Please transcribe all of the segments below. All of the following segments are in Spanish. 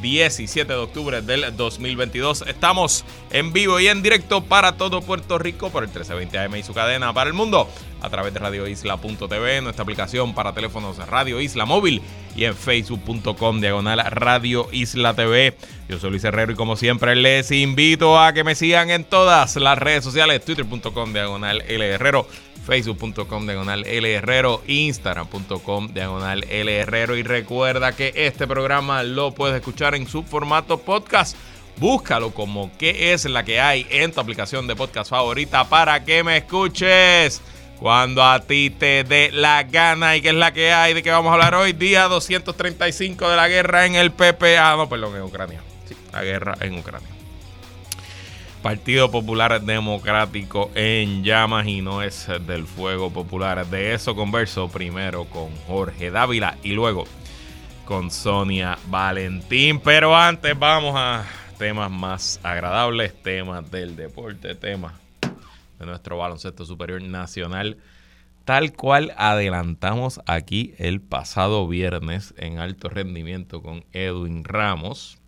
17 de octubre del 2022. Estamos en vivo y en directo para todo Puerto Rico por el 1320 AM y su cadena para el mundo a través de radioisla.tv, nuestra aplicación para teléfonos Radio Isla Móvil y en facebook.com diagonal Radio Isla TV. Yo soy Luis Herrero y como siempre les invito a que me sigan en todas las redes sociales, twitter.com diagonal L Herrero facebook.com diagonal L Herrero, instagram.com diagonal L Herrero y recuerda que este programa lo puedes escuchar en su formato podcast. Búscalo como qué es la que hay en tu aplicación de podcast favorita para que me escuches cuando a ti te dé la gana y qué es la que hay de que vamos a hablar hoy, día 235 de la guerra en el PPA, no, perdón, en Ucrania. Sí, la guerra en Ucrania. Partido Popular Democrático en llamas y no es del Fuego Popular. De eso converso primero con Jorge Dávila y luego con Sonia Valentín. Pero antes vamos a temas más agradables, temas del deporte, temas de nuestro baloncesto superior nacional. Tal cual adelantamos aquí el pasado viernes en alto rendimiento con Edwin Ramos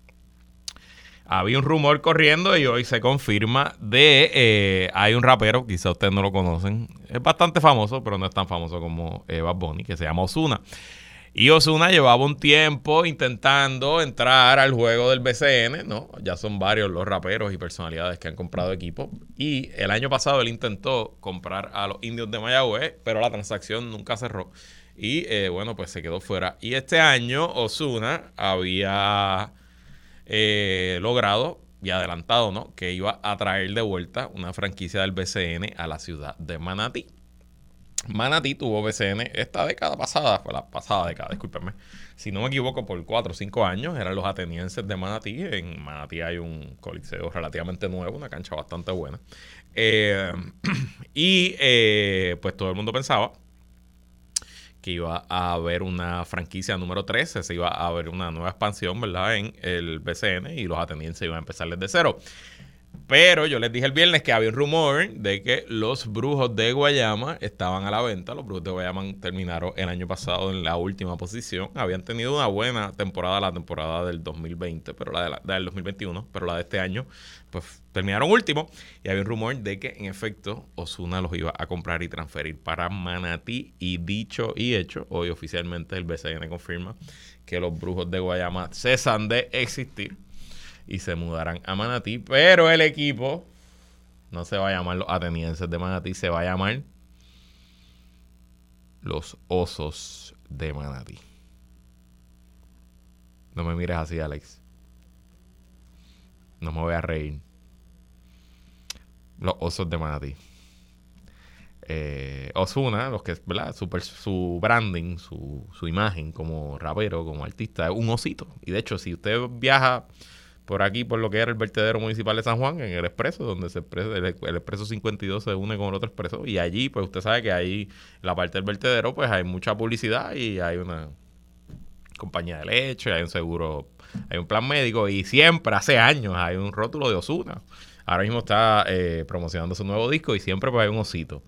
había un rumor corriendo y hoy se confirma de eh, hay un rapero, quizá ustedes no lo conocen, es bastante famoso, pero no es tan famoso como Eva Bad que se llama Osuna. Y Osuna llevaba un tiempo intentando entrar al juego del BCN, ¿no? Ya son varios los raperos y personalidades que han comprado equipos. Y el año pasado él intentó comprar a los indios de Mayagüez, pero la transacción nunca cerró. Y eh, bueno, pues se quedó fuera. Y este año Osuna había eh, logrado y adelantado, ¿no? Que iba a traer de vuelta una franquicia del BCN a la ciudad de Manatí. Manatí tuvo BCN esta década pasada, fue la pasada década, discúlpenme. Si no me equivoco, por 4 o 5 años eran los atenienses de Manatí. En Manatí hay un coliseo relativamente nuevo, una cancha bastante buena. Eh, y eh, pues todo el mundo pensaba que iba a haber una franquicia número 13, se iba a haber una nueva expansión, ¿verdad? En el BCN y los atenienses iban a empezar desde cero. Pero yo les dije el viernes que había un rumor de que los brujos de Guayama estaban a la venta. Los brujos de Guayama terminaron el año pasado en la última posición. Habían tenido una buena temporada, la temporada del 2020, pero la, de la del 2021, pero la de este año, pues terminaron último. Y había un rumor de que en efecto Osuna los iba a comprar y transferir para Manatí. Y dicho y hecho, hoy oficialmente el BCN confirma que los brujos de Guayama cesan de existir y se mudarán a Manatí. Pero el equipo no se va a llamar los atenienses de Manatí, se va a llamar los osos de Manatí. No me mires así, Alex. No me voy a reír. Los osos de Manatí. Eh, Osuna, los que, ¿verdad? Su, branding, su, su imagen como rapero, como artista, es un osito. Y de hecho, si usted viaja por aquí, por lo que era el vertedero municipal de San Juan, en el expreso, donde se el, expreso 52 se une con el otro expreso. Y allí, pues usted sabe que ahí, la parte del vertedero, pues hay mucha publicidad y hay una compañía de leche, hay un seguro, hay un plan médico y siempre, hace años, hay un rótulo de Osuna. Ahora mismo está eh, promocionando su nuevo disco y siempre pues hay un osito.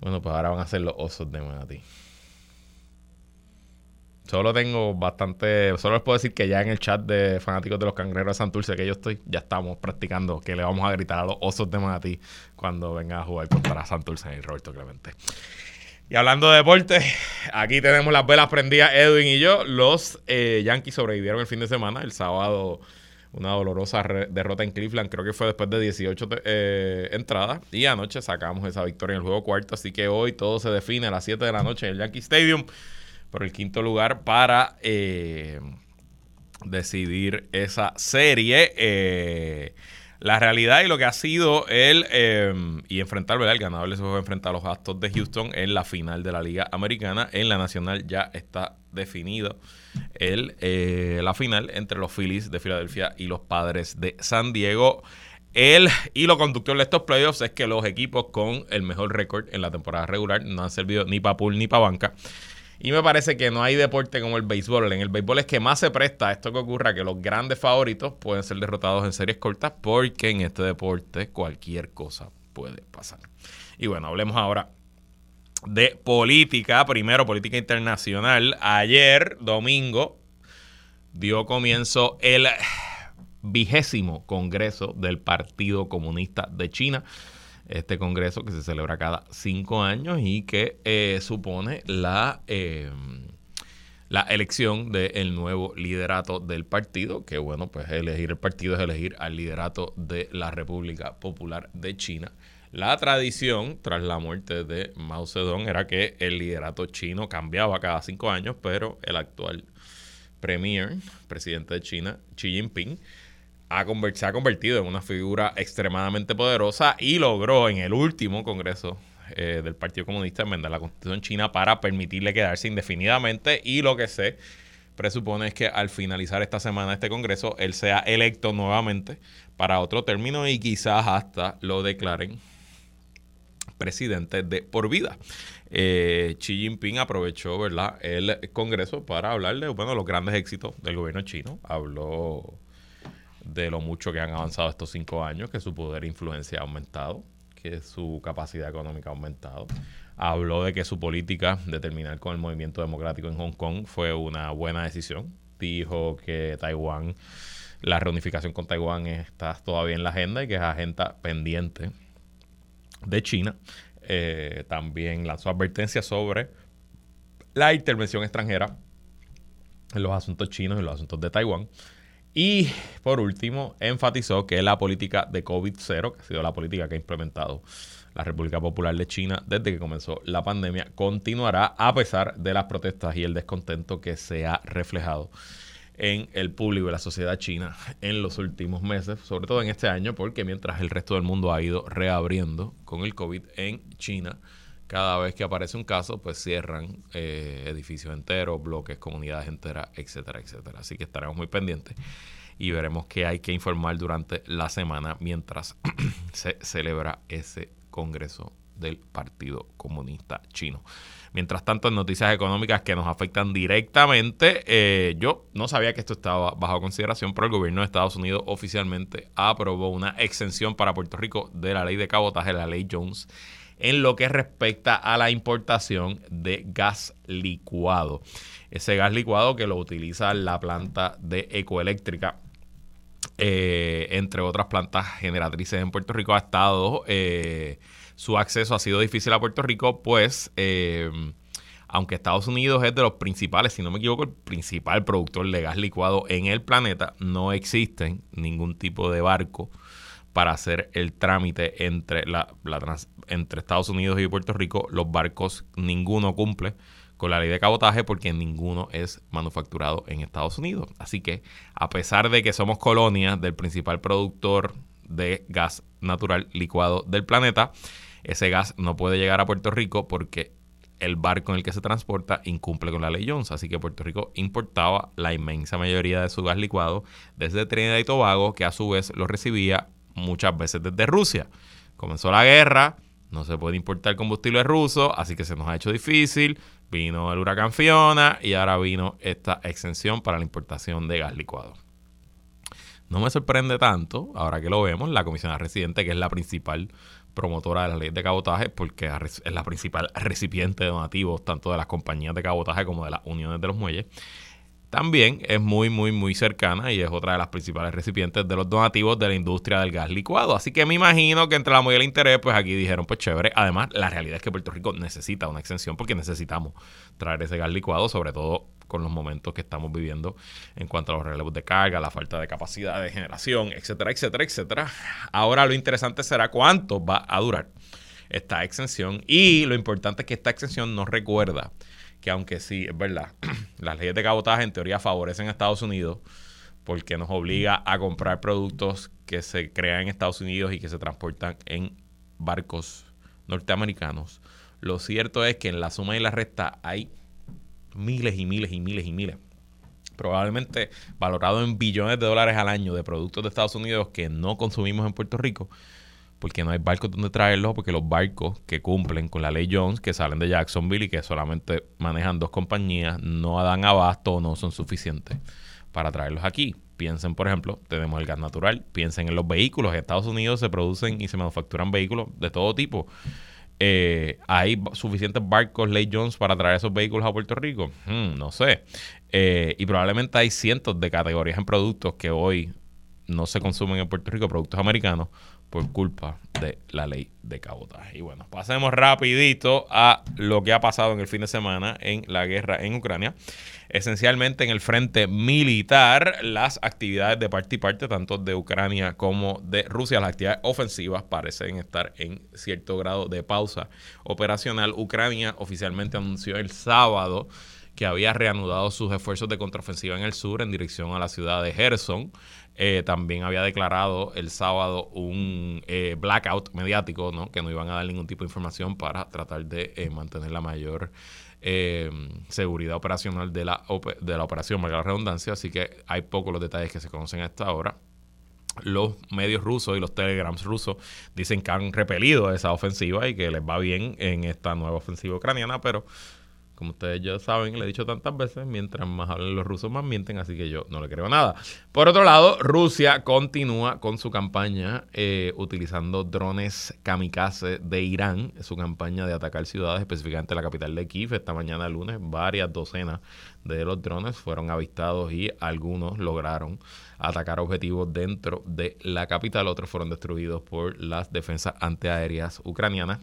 Bueno, pues ahora van a ser los osos de Manatí. Solo tengo bastante. Solo les puedo decir que ya en el chat de fanáticos de los cangreros de Santurce que yo estoy, ya estamos practicando que le vamos a gritar a los osos de Manatí cuando venga a jugar contra Santurce y Roberto Clemente. Y hablando de deporte, aquí tenemos las velas prendidas, Edwin y yo. Los eh, Yankees sobrevivieron el fin de semana. El sábado, una dolorosa derrota en Cleveland, creo que fue después de 18 eh, entradas. Y anoche sacamos esa victoria en el juego cuarto. Así que hoy todo se define a las 7 de la noche en el Yankee Stadium por el quinto lugar para eh, decidir esa serie. Eh, la realidad y lo que ha sido él em, y enfrentar, ¿verdad? El ganador se fue enfrentar a los Astros de Houston en la final de la Liga Americana. En la Nacional ya está definido el, eh, la final entre los Phillies de Filadelfia y los Padres de San Diego. El hilo conductor de estos playoffs es que los equipos con el mejor récord en la temporada regular no han servido ni para pool ni para banca. Y me parece que no hay deporte como el béisbol. En el béisbol es que más se presta a esto que ocurra, que los grandes favoritos pueden ser derrotados en series cortas, porque en este deporte cualquier cosa puede pasar. Y bueno, hablemos ahora de política. Primero, política internacional. Ayer, domingo, dio comienzo el vigésimo Congreso del Partido Comunista de China. Este Congreso que se celebra cada cinco años y que eh, supone la, eh, la elección del nuevo liderato del partido, que bueno, pues elegir el partido es elegir al liderato de la República Popular de China. La tradición tras la muerte de Mao Zedong era que el liderato chino cambiaba cada cinco años, pero el actual premier, presidente de China, Xi Jinping, se ha convertido en una figura extremadamente poderosa y logró en el último Congreso eh, del Partido Comunista enmendar la Constitución china para permitirle quedarse indefinidamente y lo que se presupone es que al finalizar esta semana este Congreso él sea electo nuevamente para otro término y quizás hasta lo declaren presidente de por vida. Eh, Xi Jinping aprovechó ¿verdad? el Congreso para hablar de bueno, los grandes éxitos del gobierno chino. Habló de lo mucho que han avanzado estos cinco años, que su poder e influencia ha aumentado, que su capacidad económica ha aumentado. Habló de que su política de terminar con el movimiento democrático en Hong Kong fue una buena decisión. Dijo que Taiwán, la reunificación con Taiwán está todavía en la agenda y que es agenda pendiente de China. Eh, también lanzó advertencias sobre la intervención extranjera en los asuntos chinos y los asuntos de Taiwán. Y por último, enfatizó que la política de COVID-0, que ha sido la política que ha implementado la República Popular de China desde que comenzó la pandemia, continuará a pesar de las protestas y el descontento que se ha reflejado en el público y la sociedad china en los últimos meses, sobre todo en este año, porque mientras el resto del mundo ha ido reabriendo con el COVID en China, cada vez que aparece un caso, pues cierran eh, edificios enteros, bloques, comunidades enteras, etcétera, etcétera. Así que estaremos muy pendientes y veremos qué hay que informar durante la semana mientras se celebra ese Congreso del Partido Comunista Chino. Mientras tanto, en noticias económicas que nos afectan directamente, eh, yo no sabía que esto estaba bajo consideración, pero el gobierno de Estados Unidos oficialmente aprobó una exención para Puerto Rico de la ley de cabotaje, la ley Jones en lo que respecta a la importación de gas licuado. Ese gas licuado que lo utiliza la planta de ecoeléctrica eh, entre otras plantas generatrices en Puerto Rico, ha estado, eh, su acceso ha sido difícil a Puerto Rico, pues eh, aunque Estados Unidos es de los principales, si no me equivoco, el principal productor de gas licuado en el planeta, no existen ningún tipo de barco para hacer el trámite entre, la, entre Estados Unidos y Puerto Rico. Los barcos, ninguno cumple con la ley de cabotaje porque ninguno es manufacturado en Estados Unidos. Así que a pesar de que somos colonia del principal productor de gas natural licuado del planeta, ese gas no puede llegar a Puerto Rico porque el barco en el que se transporta incumple con la ley Jones. Así que Puerto Rico importaba la inmensa mayoría de su gas licuado desde Trinidad y Tobago, que a su vez lo recibía muchas veces desde Rusia. Comenzó la guerra, no se puede importar combustible ruso, así que se nos ha hecho difícil. Vino el huracán Fiona y ahora vino esta exención para la importación de gas licuado. No me sorprende tanto, ahora que lo vemos, la comisionada residente, que es la principal promotora de la ley de cabotaje, porque es la principal recipiente de donativos tanto de las compañías de cabotaje como de las uniones de los muelles, también es muy, muy, muy cercana y es otra de las principales recipientes de los donativos de la industria del gas licuado. Así que me imagino que entre la muy el interés, pues aquí dijeron, pues chévere. Además, la realidad es que Puerto Rico necesita una extensión porque necesitamos traer ese gas licuado, sobre todo con los momentos que estamos viviendo en cuanto a los relevos de carga, la falta de capacidad de generación, etcétera, etcétera, etcétera. Ahora lo interesante será cuánto va a durar esta extensión y lo importante es que esta extensión nos recuerda que aunque sí, es verdad, las leyes de cabotaje en teoría favorecen a Estados Unidos porque nos obliga a comprar productos que se crean en Estados Unidos y que se transportan en barcos norteamericanos. Lo cierto es que en la suma y la resta hay miles y miles y miles y miles probablemente valorado en billones de dólares al año de productos de Estados Unidos que no consumimos en Puerto Rico porque no hay barcos donde traerlos, porque los barcos que cumplen con la ley Jones, que salen de Jacksonville y que solamente manejan dos compañías, no dan abasto o no son suficientes para traerlos aquí. Piensen, por ejemplo, tenemos el gas natural, piensen en los vehículos. En Estados Unidos se producen y se manufacturan vehículos de todo tipo. Eh, ¿Hay suficientes barcos Ley Jones para traer esos vehículos a Puerto Rico? Hmm, no sé. Eh, y probablemente hay cientos de categorías en productos que hoy no se consumen en Puerto Rico, productos americanos, por culpa de la ley de cabotaje. Y bueno, pasemos rapidito a lo que ha pasado en el fin de semana en la guerra en Ucrania. Esencialmente en el frente militar, las actividades de parte y parte, tanto de Ucrania como de Rusia, las actividades ofensivas parecen estar en cierto grado de pausa operacional. Ucrania oficialmente anunció el sábado que había reanudado sus esfuerzos de contraofensiva en el sur en dirección a la ciudad de Gerson. Eh, también había declarado el sábado un eh, blackout mediático, ¿no? que no iban a dar ningún tipo de información para tratar de eh, mantener la mayor seguridad operacional de la, de la operación, valga la redundancia, así que hay pocos los detalles que se conocen a esta hora. Los medios rusos y los telegrams rusos dicen que han repelido esa ofensiva y que les va bien en esta nueva ofensiva ucraniana, pero como ustedes ya saben, le he dicho tantas veces, mientras más hablan los rusos, más mienten, así que yo no le creo nada. Por otro lado, Rusia continúa con su campaña eh, utilizando drones kamikaze de Irán, su campaña de atacar ciudades, específicamente la capital de Kiev. Esta mañana lunes, varias docenas de los drones fueron avistados y algunos lograron atacar objetivos dentro de la capital, otros fueron destruidos por las defensas antiaéreas ucranianas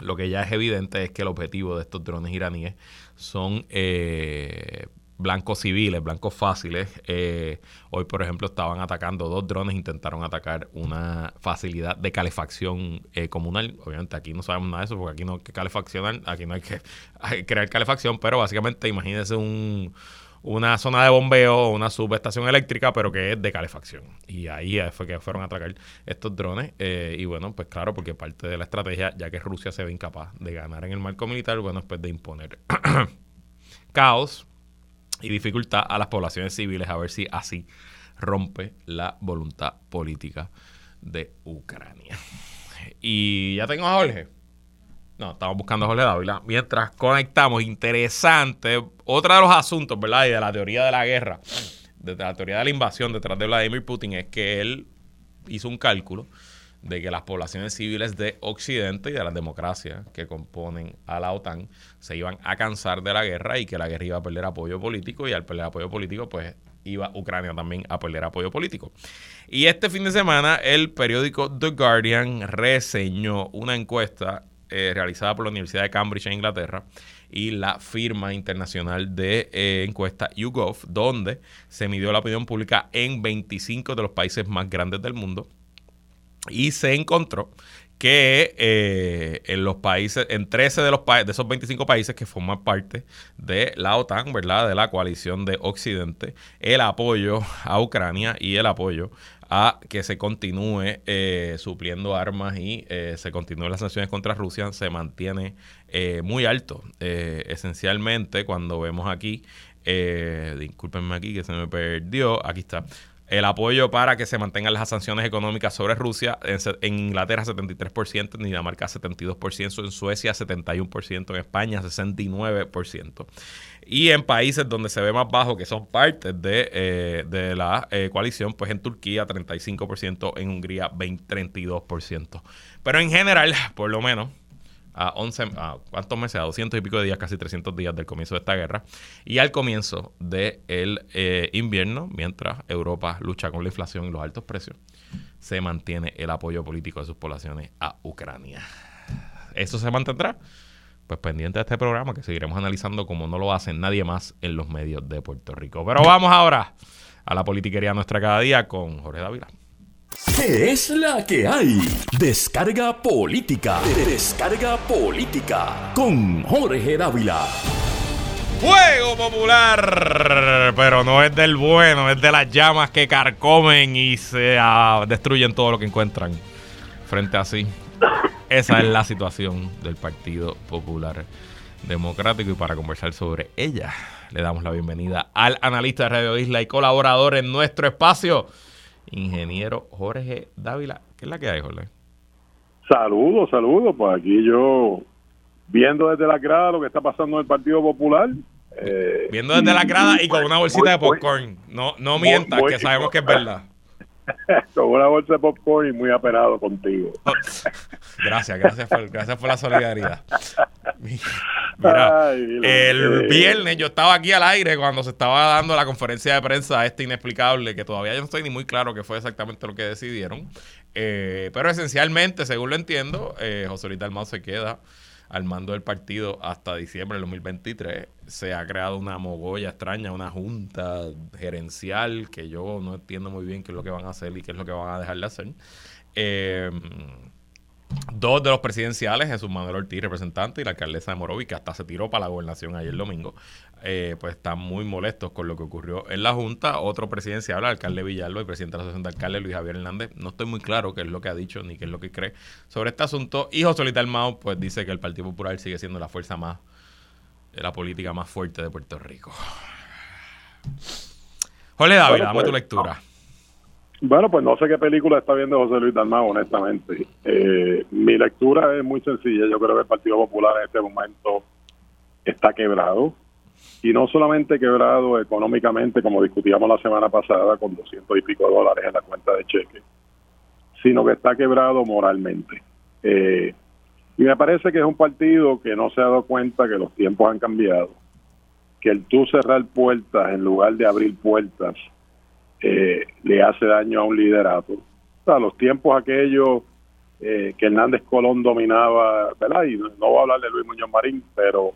lo que ya es evidente es que el objetivo de estos drones iraníes son eh, blancos civiles, blancos fáciles. Eh, hoy, por ejemplo, estaban atacando dos drones, intentaron atacar una facilidad de calefacción eh, comunal. Obviamente aquí no sabemos nada de eso porque aquí no hay que calefaccionar, aquí no hay que crear calefacción, pero básicamente imagínense un una zona de bombeo, una subestación eléctrica, pero que es de calefacción. Y ahí fue que fueron a atacar estos drones. Eh, y bueno, pues claro, porque parte de la estrategia, ya que Rusia se ve incapaz de ganar en el marco militar, bueno, pues de imponer caos y dificultad a las poblaciones civiles, a ver si así rompe la voluntad política de Ucrania. Y ya tengo a Jorge. No, estamos buscando a Jorge Dávila. Mientras conectamos, interesante, otro de los asuntos, ¿verdad? Y de la teoría de la guerra, de la teoría de la invasión detrás de Vladimir Putin, es que él hizo un cálculo de que las poblaciones civiles de Occidente y de las democracias que componen a la OTAN se iban a cansar de la guerra y que la guerra iba a perder apoyo político y al perder apoyo político, pues iba Ucrania también a perder apoyo político. Y este fin de semana el periódico The Guardian reseñó una encuesta eh, realizada por la Universidad de Cambridge en Inglaterra y la firma internacional de eh, encuesta YouGov, donde se midió la opinión pública en 25 de los países más grandes del mundo y se encontró que eh, en los países, en 13 de los de esos 25 países que forman parte de la OTAN, ¿verdad? De la coalición de Occidente, el apoyo a Ucrania y el apoyo a que se continúe eh, supliendo armas y eh, se continúen las sanciones contra Rusia se mantiene eh, muy alto. esencialmente, cuando vemos aquí, discúlpenme aquí que se me perdió, aquí está. El apoyo para que se mantengan las sanciones económicas sobre Rusia en, Inglaterra 73%, en Dinamarca 72%, en Suecia 71%, en España 69%. Y en países donde se ve más bajo, que son partes de, eh, la eh, coalición, pues en Turquía 35%, en Hungría 20, 32%. Pero en general, por lo menos, a 11, a ¿cuántos meses? A 200 y pico de días, casi 300 días del comienzo de esta guerra. Y al comienzo del de eh, invierno, mientras Europa lucha con la inflación y los altos precios, se mantiene el apoyo político de sus poblaciones a Ucrania. ¿Eso se mantendrá? pues pendiente de este programa que seguiremos analizando como no lo hace nadie más en los medios de Puerto Rico. Pero vamos ahora a la politiquería nuestra cada día con Jorge Dávila. ¿Qué es la que hay? Descarga política. Descarga política con Jorge Dávila. Fuego popular, pero no es del bueno, es de las llamas que carcomen y se ah, destruyen todo lo que encuentran frente a sí. Esa es la situación del Partido Popular Democrático y para conversar sobre ella le damos la bienvenida al analista de Radio Isla y colaborador en nuestro espacio, ingeniero Jorge Dávila. ¿Qué es la que hay, Jorge? Saludos, saludos. Pues aquí yo viendo desde la grada lo que está pasando en el Partido Popular. Eh, viendo desde la grada y con una bolsita de popcorn. No, no mientas, que sabemos que es verdad. con una bolsa de popcorn y muy apenado contigo. Oh, gracias, gracias por, gracias por la solidaridad. Mira, el viernes yo estaba aquí al aire cuando se estaba dando la conferencia de prensa este inexplicable, que todavía yo no estoy ni muy claro qué fue exactamente lo que decidieron. Eh, pero esencialmente, según lo entiendo, eh, José Luis Dalmau se queda al mando del partido hasta diciembre del 2023. Se ha creado una mogolla extraña, una junta gerencial que yo no entiendo muy bien qué es lo que van a hacer y qué es lo que van a dejar de hacer. Eh, Dos de los presidenciales, Jesús Manuel Ortiz, representante, y la alcaldesa de Morovi, que hasta se tiró para la gobernación ayer domingo, eh, pues están muy molestos con lo que ocurrió en la Junta. Otro presidencial, el alcalde Villalba y presidente de la Asociación de Alcaldes, Luis Javier Hernández, no estoy muy claro qué es lo que ha dicho ni qué es lo que cree sobre este asunto. Y José Luis Mao, pues dice que el Partido Popular sigue siendo la fuerza más, la política más fuerte de Puerto Rico. Jorge David, dame tu pues, lectura. Bueno, pues no sé qué película está viendo José Luis Dalmau, honestamente. Eh, mi lectura es muy sencilla. Yo creo que el Partido Popular en este momento está quebrado. Y no solamente quebrado económicamente, como discutíamos la semana pasada, con doscientos y pico dólares en la cuenta de cheque, sino que está quebrado moralmente. Eh, y me parece que es un partido que no se ha dado cuenta que los tiempos han cambiado, que el tú cerrar puertas en lugar de abrir puertas eh, le hace daño a un liderato. O los tiempos aquellos eh, que Hernández Colón dominaba, ¿verdad? Y no, voy a hablar de Luis Muñoz Marín, pero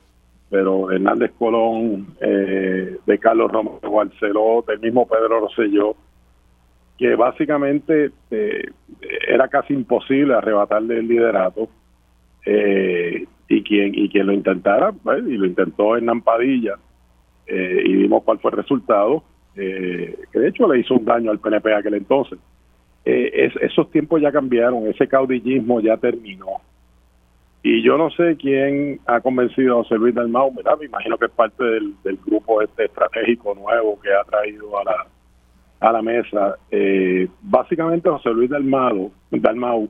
pero Hernández Colón, eh, de Carlos Romero Barceló, del mismo Pedro Rosselló, que básicamente era casi imposible arrebatarle el liderato y quien y quien lo intentara, pues, y lo intentó en Nampadilla, y vimos cuál fue el resultado, eh, que de hecho le hizo un daño al PNP aquel entonces. Eh, esos tiempos ya cambiaron, ese caudillismo ya terminó. Y yo no sé quién ha convencido a José Luis Dalmau, ¿verdad? me imagino que es parte del, grupo este estratégico nuevo que ha traído a la, a la mesa. Eh, básicamente José Luis Dalmau, Dalmau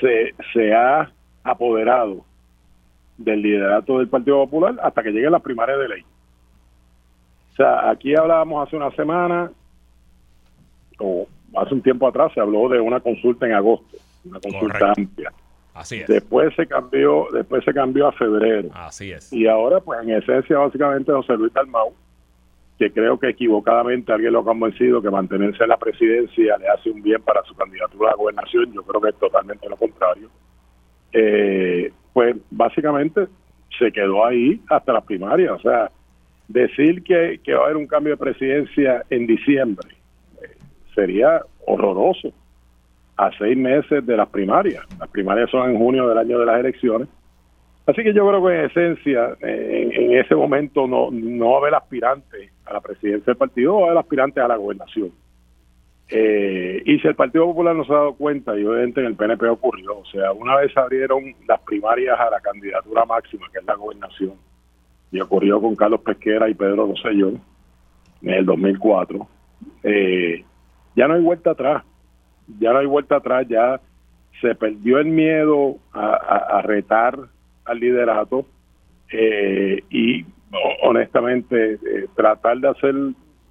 se, se ha apoderado del liderato del Partido Popular hasta que llegue la primaria de ley sea, aquí hablábamos hace una semana, o hace un tiempo atrás, se habló de una consulta en agosto, una consulta amplia. Así es. Después se cambió, después se cambió a febrero. Así es. Y ahora, pues en esencia, básicamente, José Luis Dalmau, que creo que equivocadamente alguien lo ha convencido que mantenerse en la presidencia le hace un bien para su candidatura a la gobernación, yo creo que es totalmente lo contrario. Eh, pues básicamente se quedó ahí hasta las primarias, o sea, decir que, va a haber un cambio de presidencia en diciembre eh, sería horroroso a seis meses de las primarias. Las primarias son en junio del año de las elecciones. Así que yo creo que en esencia, en, ese momento no, no va a haber aspirante a la presidencia del partido, va a haber aspirante a la gobernación. Eh, y si el Partido Popular no se ha dado cuenta, y obviamente en el PNP ocurrió, o sea, una vez abrieron las primarias a la candidatura máxima, que es la gobernación, y ocurrió con Carlos Pesquera y Pedro Rosselló en el 2004. Eh, ya no hay vuelta atrás, ya no hay vuelta atrás, ya se perdió el miedo a, retar al liderato eh, y honestamente eh, tratar de hacer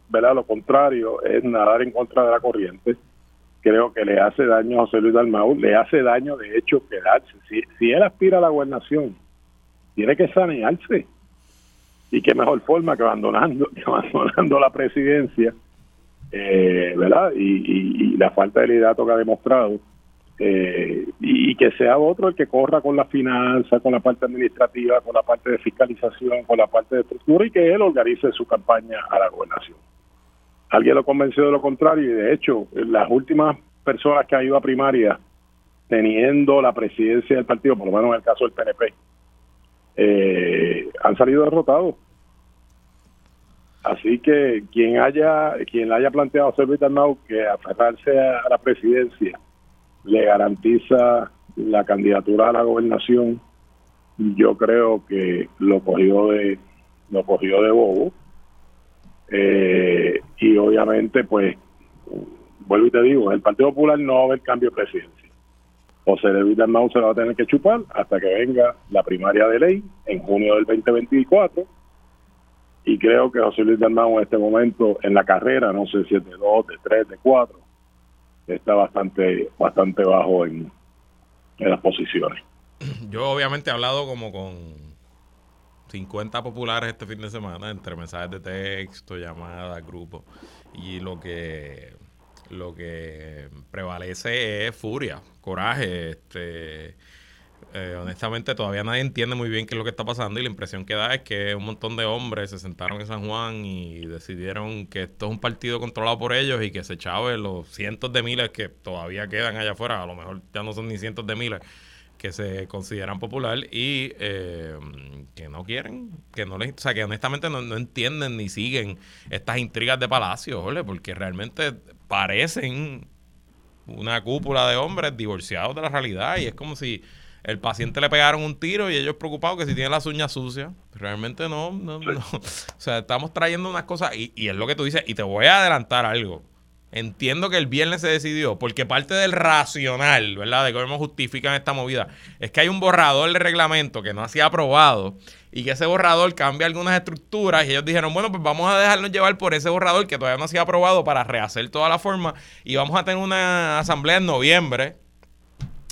¿verdad? lo contrario es nadar en contra de la corriente. Creo que le hace daño a José Luis Dalmau, le hace daño de hecho quedarse. Si, si él aspira a la gobernación, tiene que sanearse y qué mejor forma que abandonando, abandonando la presidencia, eh, ¿verdad? Y, la falta de liderato que ha demostrado, eh, y, que sea otro el que corra con la finanza, con la parte administrativa, con la parte de fiscalización, con la parte de estructura, y que él organice su campaña a la gobernación. Alguien lo convenció de lo contrario, y de hecho, las últimas personas que han ido a primaria teniendo la presidencia del partido, por lo menos en el caso del PNP, eh, han salido derrotados. Así que quien haya quien haya planteado a José que aferrarse a la presidencia le garantiza la candidatura a la gobernación, yo creo que lo cogió de lo cogió de bobo. Eh, y obviamente pues vuelvo y te digo el Partido Popular no va a haber cambio de presidencia. José Luis Dalmau se lo va a tener que chupar hasta que venga la primaria de ley en junio del 2024 y creo que José Luis Dalmau en este momento en la carrera no sé si es de 2, de 3, de 4 está bastante bastante bajo en, en las posiciones yo obviamente he hablado como con 50 populares este fin de semana entre mensajes de texto, llamadas, grupos. Y lo que lo que prevalece es furia, coraje. Este, eh, honestamente, todavía nadie entiende muy bien qué es lo que está pasando y la impresión que da es que un montón de hombres se sentaron en San Juan y decidieron que esto es un partido controlado por ellos y que se chave los cientos de miles que todavía quedan allá afuera, a lo mejor ya no son ni cientos de miles que se consideran popular y eh, que no quieren, que no les, o sea, que honestamente no, entienden ni siguen estas intrigas de palacio, porque realmente parecen una cúpula de hombres divorciados de la realidad y es como si el paciente le pegaron un tiro y ellos preocupados que si tienen las uñas sucias. Realmente no, no, no. O sea, estamos trayendo unas cosas y, y es lo que tú dices y te voy a adelantar algo. Entiendo que el viernes se decidió, porque parte del racional, ¿verdad? De cómo justifican esta movida, es que hay un borrador de reglamento que no ha sido aprobado y que ese borrador cambia algunas estructuras y ellos dijeron, bueno, pues vamos a dejarnos llevar por ese borrador que todavía no ha sido aprobado para rehacer toda la forma y vamos a tener una asamblea en noviembre,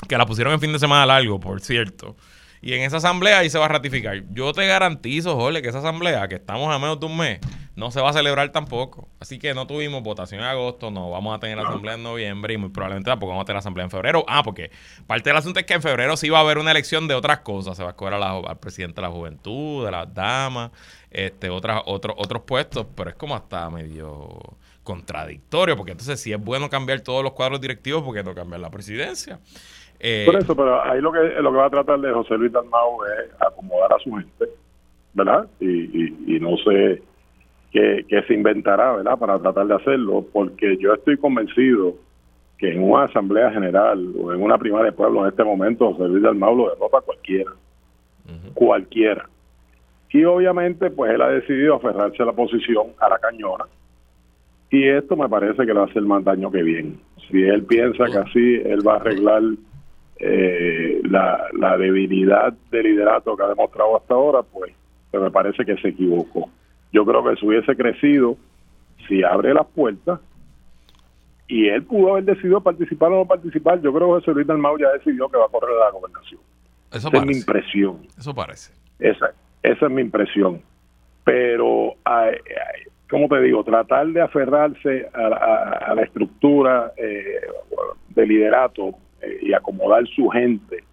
que la pusieron en fin de semana largo, por cierto. Y en esa asamblea ahí se va a ratificar. Yo te garantizo, Jorge, que esa asamblea, que estamos a menos de un mes, no se va a celebrar tampoco. Así que no tuvimos votación en agosto, no vamos a tener la asamblea en noviembre y muy probablemente tampoco vamos a tener la asamblea en febrero. Ah, porque parte del asunto es que en febrero sí va a haber una elección de otras cosas. Se va a escoger al presidente de la juventud, de las damas, este, otras, otros, otros puestos, pero es como hasta medio contradictorio, porque entonces sí es bueno cambiar todos los cuadros directivos porque no cambiar la presidencia. Eh, Por eso, pero ahí lo que lo que va a tratar de José Luis Dalmau es acomodar a su gente, ¿verdad? Y, y, no sé qué, se inventará, ¿verdad? Para tratar de hacerlo, porque yo estoy convencido que en una asamblea general o en una primaria de pueblo en este momento José Luis Dalmau lo derrota cualquiera, cualquiera. Y obviamente, pues él ha decidido aferrarse a la posición, a la cañona, y esto me parece que le va a hacer más daño que bien. Si él piensa que así él va a arreglar eh, la, la, debilidad de liderato que ha demostrado hasta ahora, pues, pues, me parece que se equivocó. Yo creo que se hubiese crecido si abre las puertas y él pudo haber decidido participar o no participar. Yo creo que José Luis Dalmau ya decidió que va a correr la gobernación. Esa es mi impresión. Eso parece. Esa, esa es mi impresión. Pero, como te digo, tratar de aferrarse a, la estructura eh, de liderato eh, y acomodar su gente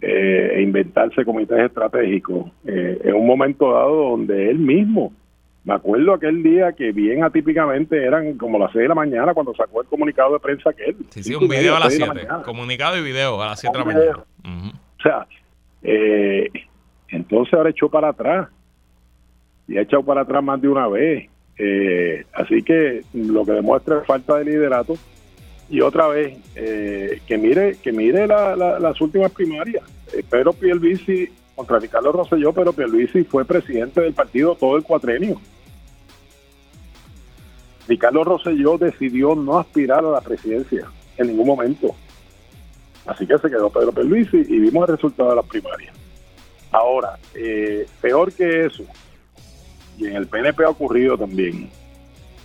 eh, e inventarse comités estratégicos eh, en un momento dado donde él mismo, me acuerdo aquel día que bien atípicamente eran como las 6 de la mañana cuando sacó el comunicado de prensa que él. Sí, sí, un video a las 7. Comunicado y video a las 7 de la mañana. O sea, entonces ahora echó para atrás y ha echado para atrás más de una vez. así que lo que demuestra es falta de liderato y otra vez eh, que mire que mire las últimas primarias. Eh, Pedro Pierluisi contra Ricardo Rosselló pero Pierluisi fue presidente del partido todo el cuatrenio. Ricardo Rosselló decidió no aspirar a la presidencia en ningún momento. Así que se quedó Pedro Pierluisi y vimos el resultado de las primarias. Ahora eh, peor que eso y en el PNP ha ocurrido también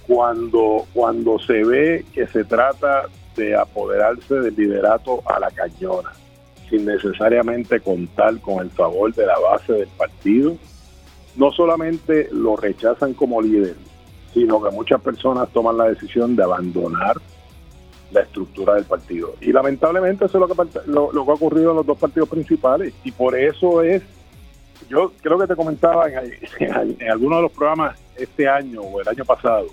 cuando, cuando se ve que se trata de apoderarse del liderato a la cañona, sin necesariamente contar con el favor de la base del partido, no solamente lo rechazan como líder, sino que muchas personas toman la decisión de abandonar la estructura del partido. Y lamentablemente eso es lo que, lo, que ha ocurrido en los dos partidos principales. Y por eso es, yo creo que te comentaba en, en, en algunos de los programas este año o el año pasado,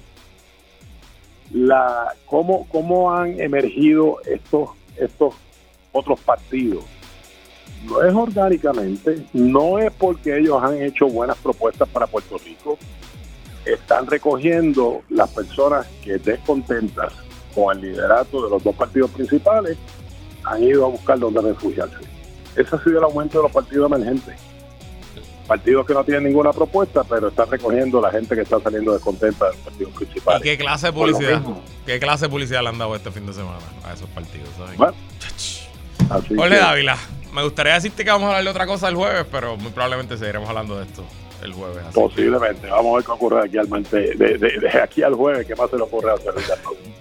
la cómo, cómo han emergido estos, estos otros partidos. No es orgánicamente, no es porque ellos han hecho buenas propuestas para Puerto Rico, están recogiendo las personas que descontentas con el liderato de los dos partidos principales han ido a buscar donde refugiarse. Ese ha sido el aumento de los partidos emergentes. Partidos que no tienen ninguna propuesta, pero están recogiendo la gente que está saliendo descontenta de los partidos principales. ¿Y qué clase de publicidad? ¿Qué clase de publicidad le han dado este fin de semana a esos partidos? Bueno, Ole Dávila, me gustaría decirte que vamos a hablar de otra cosa el jueves, pero muy probablemente seguiremos hablando de esto el jueves. Posiblemente. Vamos a ver qué ocurre aquí al, de, de, aquí al jueves, qué más se le ocurre hacer.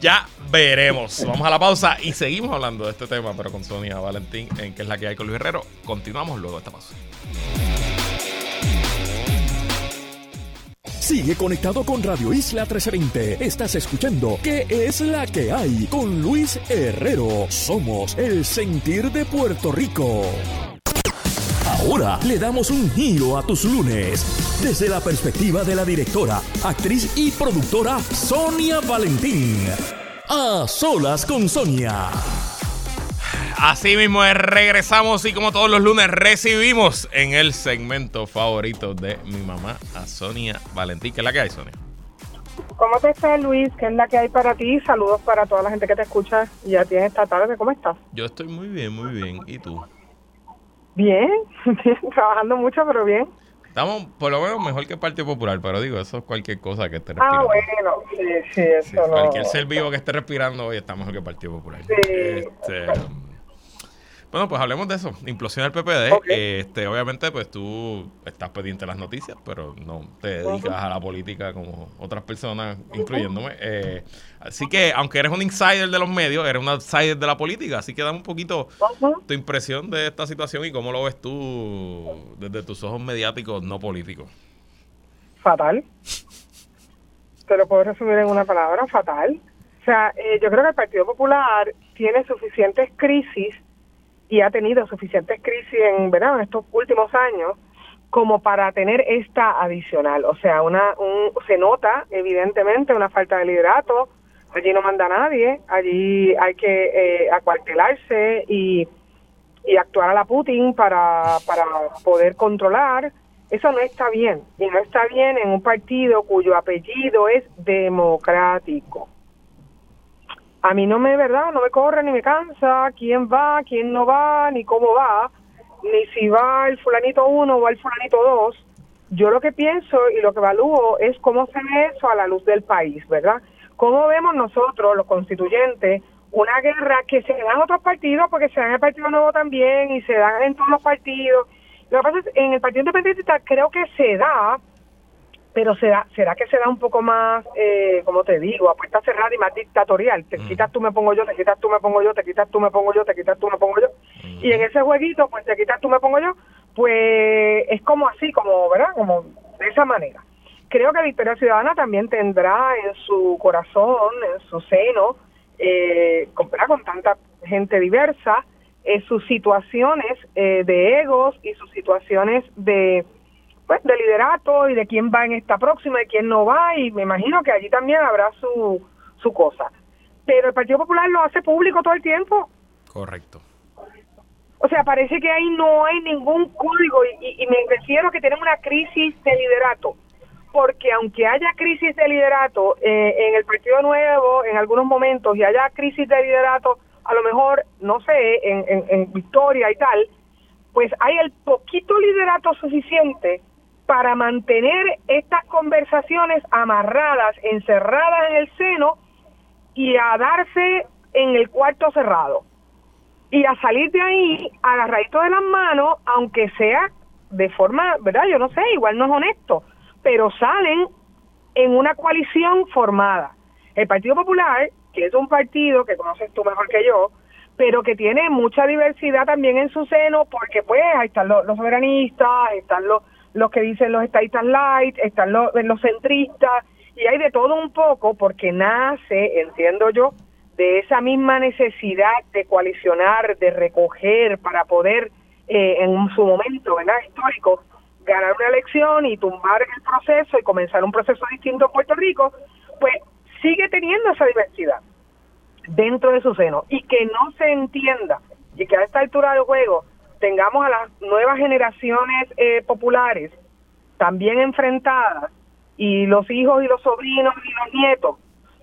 ya veremos. Vamos a la pausa y seguimos hablando de este tema, pero con Sonia Valentín, en qué es la que hay con Luis Herrero. Continuamos luego esta pausa. Sigue conectado con Radio Isla 1320. Estás escuchando ¿Qué es la que hay? Con Luis Herrero. Somos el sentir de Puerto Rico. Ahora le damos un giro a tus lunes desde la perspectiva de la directora, actriz y productora Sonia Valentín. A solas con Sonia. Así mismo regresamos y como todos los lunes recibimos en el segmento favorito de mi mamá a Sonia Valentín. ¿Qué es la que hay, Sonia? ¿Cómo te estás, Luis? ¿Qué es la que hay para ti? Saludos para toda la gente que te escucha ya tienes esta tarde. ¿Cómo estás? Yo estoy muy bien, muy bien. ¿Y tú? Bien, trabajando mucho, pero bien. Estamos por lo menos mejor que el Partido Popular, pero digo, eso es cualquier cosa que esté ah, respirando. Ah, bueno, sí, sí, eso no. Cualquier ser vivo que esté respirando hoy está mejor que el Partido Popular. Sí. Este, bueno, pues hablemos de eso. Implosión del PPD. Este, obviamente, pues tú estás pendiente de las noticias, pero no te dedicas a la política como otras personas, incluyéndome. Eh, así que, aunque eres un insider de los medios, eres un outsider de la política. Así que dame un poquito tu impresión de esta situación y cómo lo ves tú desde tus ojos mediáticos no políticos. Fatal. Te lo puedo resumir en una palabra, fatal. O sea, eh, yo creo que el Partido Popular tiene suficientes crisis y ha tenido suficientes crisis en, ¿verdad? en estos últimos años como para tener esta adicional. O sea, una un, se nota evidentemente una falta de liderato, allí no manda nadie, allí hay que eh, acuartelarse y, y actuar a la Putin para, para poder controlar. Eso no está bien, y no está bien en un partido cuyo apellido es democrático a mí no me, ¿verdad? No me corre ni me cansa quién va, quién no va, ni cómo va, ni si va el fulanito uno o el fulanito dos. Yo lo que pienso y lo que evalúo es cómo se ve eso a la luz del país, ¿verdad? ¿Cómo vemos nosotros, los constituyentes, una guerra que se da en otros partidos, porque se da en el Partido Nuevo también y se da en todos los partidos? Lo que pasa es en el Partido Independiente creo que se da pero será, será que será un poco más, eh, como te digo, apuesta cerrada y más dictatorial. Te mm. quitas tú, me pongo yo, te quitas tú, me pongo yo, te quitas tú, me pongo yo, te quitas tú, me pongo yo. Mm. Y en ese jueguito, pues te quitas tú, me pongo yo, pues es como así, como, ¿verdad? Como de esa manera. Creo que Victoria Ciudadana también tendrá en su corazón, en su seno, eh, con, con tanta gente diversa, eh, sus situaciones eh, de egos y sus situaciones de pues, de liderato y de quién va en esta próxima y quién no va y me imagino que allí también habrá su, su cosa. Pero el Partido Popular lo hace público todo el tiempo. Correcto. O sea, parece que ahí no hay ningún código y, me refiero a que tenemos una crisis de liderato. Porque aunque haya crisis de liderato eh, en el Partido Nuevo en algunos momentos y haya crisis de liderato, a lo mejor, no sé, en, en, en Victoria y tal, pues hay el poquito liderato suficiente para mantener estas conversaciones amarradas, encerradas en el seno y a darse en el cuarto cerrado. Y a salir de ahí agarradito de las manos, aunque sea de forma, ¿verdad? Yo no sé, igual no es honesto, pero salen en una coalición formada. El Partido Popular, que es un partido que conoces tú mejor que yo, pero que tiene mucha diversidad también en su seno, porque pues ahí están los, los soberanistas, están los los que dicen los estadistas light, están los, centristas, y hay de todo un poco porque nace, entiendo yo, de esa misma necesidad de coalicionar, de recoger para poder eh, en su momento ¿verdad? histórico ganar una elección y tumbar el proceso y comenzar un proceso distinto en Puerto Rico, pues sigue teniendo esa diversidad dentro de su seno y que no se entienda y que a esta altura del juego tengamos a las nuevas generaciones eh, populares también enfrentadas y los hijos y los sobrinos y los nietos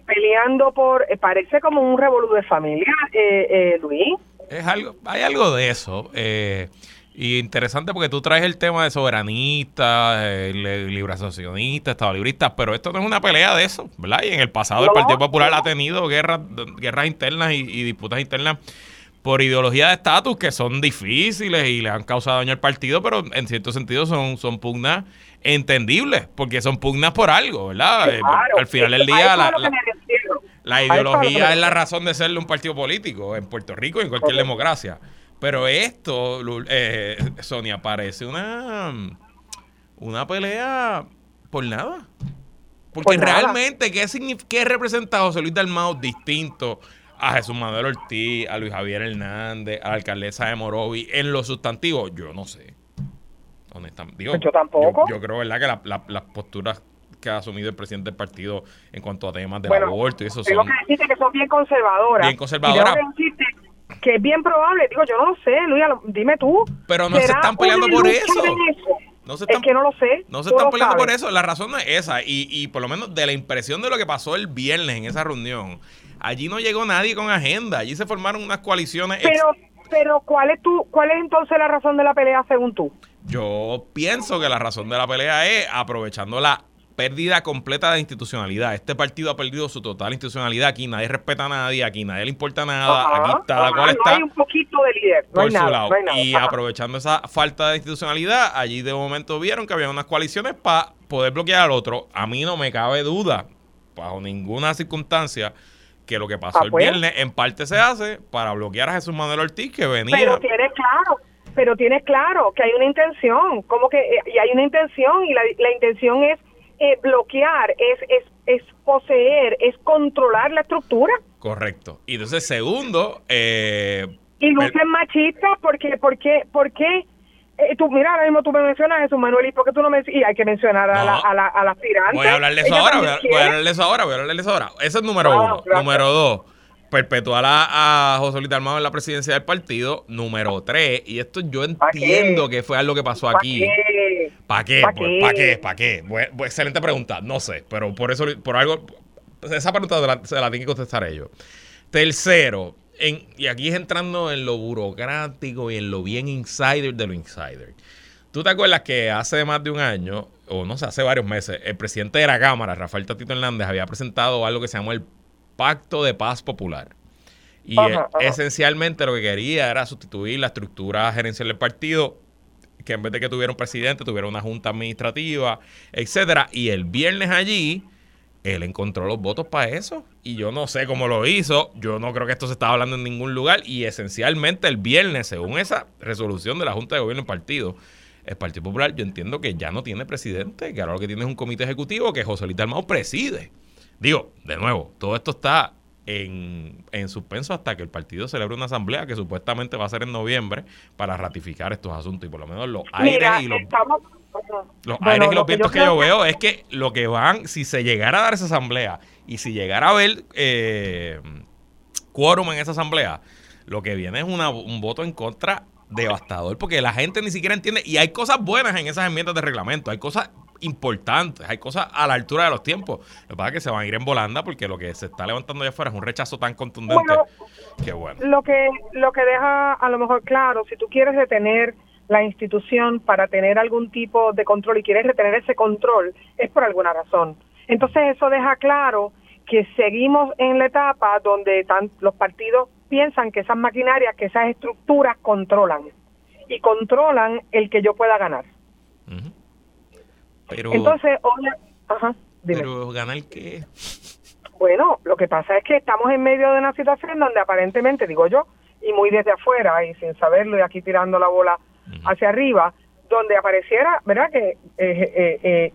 peleando por, eh, parece como un revolú de familia, eh, eh, Luis. Es algo, hay algo de eso. Eh, y interesante porque tú traes el tema de soberanistas, eh, li- liberacionistas, estado libristas, pero esto no es una pelea de eso, ¿verdad? Y en el pasado el Partido Popular no. ha tenido guerras, guerras internas y, y disputas internas por ideología de estatus que son difíciles y le han causado daño al partido, pero en cierto sentido son, son pugnas entendibles, porque son pugnas por algo, ¿verdad? Eh, Claro, al final del día la, ideología es la razón de ser de un partido político en Puerto Rico y en cualquier democracia. Pero esto, eh, Sonia, parece una, una pelea por nada. Porque Por nada. realmente, ¿qué, ¿qué representa José Luis Dalmau distinto a Jesús Manuel Ortiz, a Luis Javier Hernández, a la alcaldesa de Morovi en los sustantivos? Yo no sé. Honestamente. Digo, yo tampoco. Yo, yo creo, ¿verdad?, que la- la- las posturas que ha asumido el presidente del partido en cuanto a temas del Bueno, aborto y eso Tengo son... que decirte que son bien conservadoras. Bien conservadoras. Tengo que que es bien probable, digo, yo no lo sé, Luis, dime tú. Pero no se ¿Será están peleando por eso. eso? No se es están- que no lo sé. No se están peleando por eso. La razón no es esa. Y, y por lo menos de la impresión de lo que pasó el viernes en esa reunión, allí no llegó nadie con agenda. Allí se formaron unas coaliciones. Pero, pero ¿cuál es tu, cuál es entonces la razón de la pelea según tú? Yo pienso que la razón de la pelea es aprovechando la pérdida completa de institucionalidad. Este partido ha perdido su total institucionalidad. Aquí nadie respeta a nadie, aquí nadie le importa nada. Ajá, aquí cada cual no está hay un poquito de líder, no por hay su nada, lado. no hay nada. Y Ajá. aprovechando esa falta de institucionalidad, allí de momento vieron que había unas coaliciones para poder bloquear al otro. A mí no me cabe duda, bajo ninguna circunstancia, que lo que pasó Ah, el pues. viernes en parte se hace para bloquear a Jesús Manuel Ortiz, que venía. Pero tienes claro, pero tienes claro que hay una intención, como que eh, y hay una intención y la, la intención es eh, bloquear, es, es, es poseer, es controlar la estructura. Correcto. Y entonces, segundo, eh, Y lucen machistas porque, porque, porque, eh, tú, mira, ahora mismo tú me mencionas a Jesús Manuel y ¿por qué tú no me y hay que mencionar a, No. la, a, la, a la aspirante? Voy a hablarle eso Ella ahora, voy a, voy a quiere. hablarle eso ahora, voy a hablarle eso ahora. Ese es número Ah, uno. gracias. Número dos, perpetuar a, a José Luis Dalmau en la presidencia del partido. Número tres, y esto yo ¿Pa entiendo que fue algo que pasó ¿Pa aquí. ¿Para qué? ¿Pa Pues, qué? ¿Para qué? ¿Para qué? Bu- excelente pregunta. No sé, pero por eso, por algo, esa pregunta se la, se la tienen que contestar ellos. Tercero, en, y aquí es entrando en lo burocrático y en lo bien insider de lo insider. ¿Tú te acuerdas que hace más de un año, o no sé, hace varios meses, el presidente de la Cámara, Rafael Tatito Hernández, había presentado algo que se llamó el Pacto de Paz Popular? Y Ajá, ajá. esencialmente lo que quería era sustituir la estructura gerencial del partido que en vez de que tuviera un presidente, tuviera una junta administrativa, etcétera. Y el viernes allí, él encontró los votos para eso. Y yo no sé cómo lo hizo. Yo no creo que esto se estaba hablando en ningún lugar. Y esencialmente el viernes, según esa resolución de la Junta de Gobierno del partido, el Partido Popular, yo entiendo que ya no tiene presidente, que ahora lo que tiene es un comité ejecutivo que José Luis Dalmau preside. Digo, de nuevo, todo esto está en, en suspenso hasta que el partido celebre una asamblea que supuestamente va a ser en noviembre para ratificar estos asuntos. Y por lo menos los aires Mira, y los, estamos... los Bueno, aires y lo los que vientos que yo veo es que lo que van, si se llegara a dar esa asamblea y si llegara a haber eh, quórum en esa asamblea, lo que viene es una- un voto en contra devastador porque la gente ni siquiera entiende y hay cosas buenas en esas enmiendas de reglamento, hay cosas importantes, hay cosas a la altura de los tiempos. Lo que pasa es que se van a ir en volanda porque lo que se está levantando allá afuera es un rechazo tan contundente Bueno, que bueno. lo que lo que deja a lo mejor claro, si tú quieres detener la institución para tener algún tipo de control y quieres retener ese control, es por alguna razón. Entonces eso deja claro que seguimos en la etapa donde tan- los partidos piensan que esas maquinarias, que esas estructuras controlan y controlan el que yo pueda ganar. Pero, Entonces, ajá, dime. pero ganar qué? Bueno, lo que pasa es que estamos en medio de una situación donde aparentemente, digo yo, y muy desde afuera y sin saberlo y aquí tirando la bola hacia arriba, donde apareciera, ¿verdad? Que eh, eh, eh,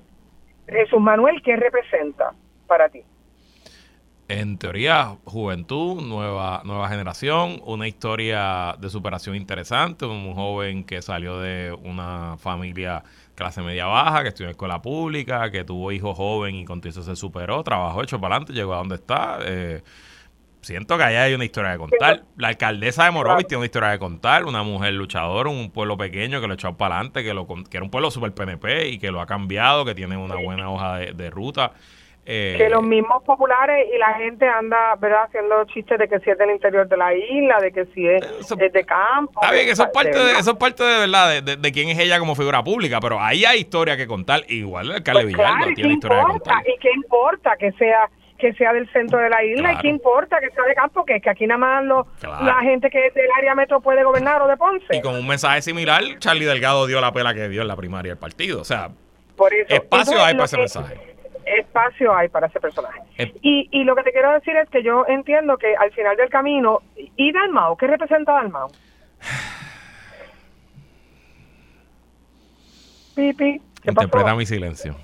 Jesús Manuel, ¿qué representa para ti? En teoría, juventud, nueva, nueva generación, una historia de superación interesante, un joven que salió de una familia clase media baja, que estudió en escuela pública, que tuvo hijos joven y con eso se superó, trabajó, hecho para adelante, llegó a donde está. eh, siento que allá hay una historia de contar. La alcaldesa de Morovis tiene una historia de contar, una mujer luchadora, un pueblo pequeño que lo echó para adelante, que, lo, que era un pueblo super PNP y que lo ha cambiado, que tiene una buena hoja de, ruta. Eh, que los mismos populares y la gente anda verdad haciendo chistes de que si es del interior de la isla, de que si es, de campo. Está bien, eso es parte de, eso es parte de verdad de, quién es ella como figura pública, pero ahí hay historia que contar. Igual el alcalde pues Villalba tiene historia que contar. ¿Y qué importa que sea que sea del centro de la isla y qué importa que sea de campo, que es que aquí nada más la gente que es del área metro puede gobernar o de Ponce. Y con un mensaje similar, Charlie Delgado dio la pela que dio en la primaria del partido. O sea, espacio hay para ese mensaje. Espacio hay para ese personaje. Y, y lo que te quiero decir es que yo entiendo que al final del camino, ¿y Dalmao? ¿Qué representa Dalmao? Pipi. Interpreta mi silencio.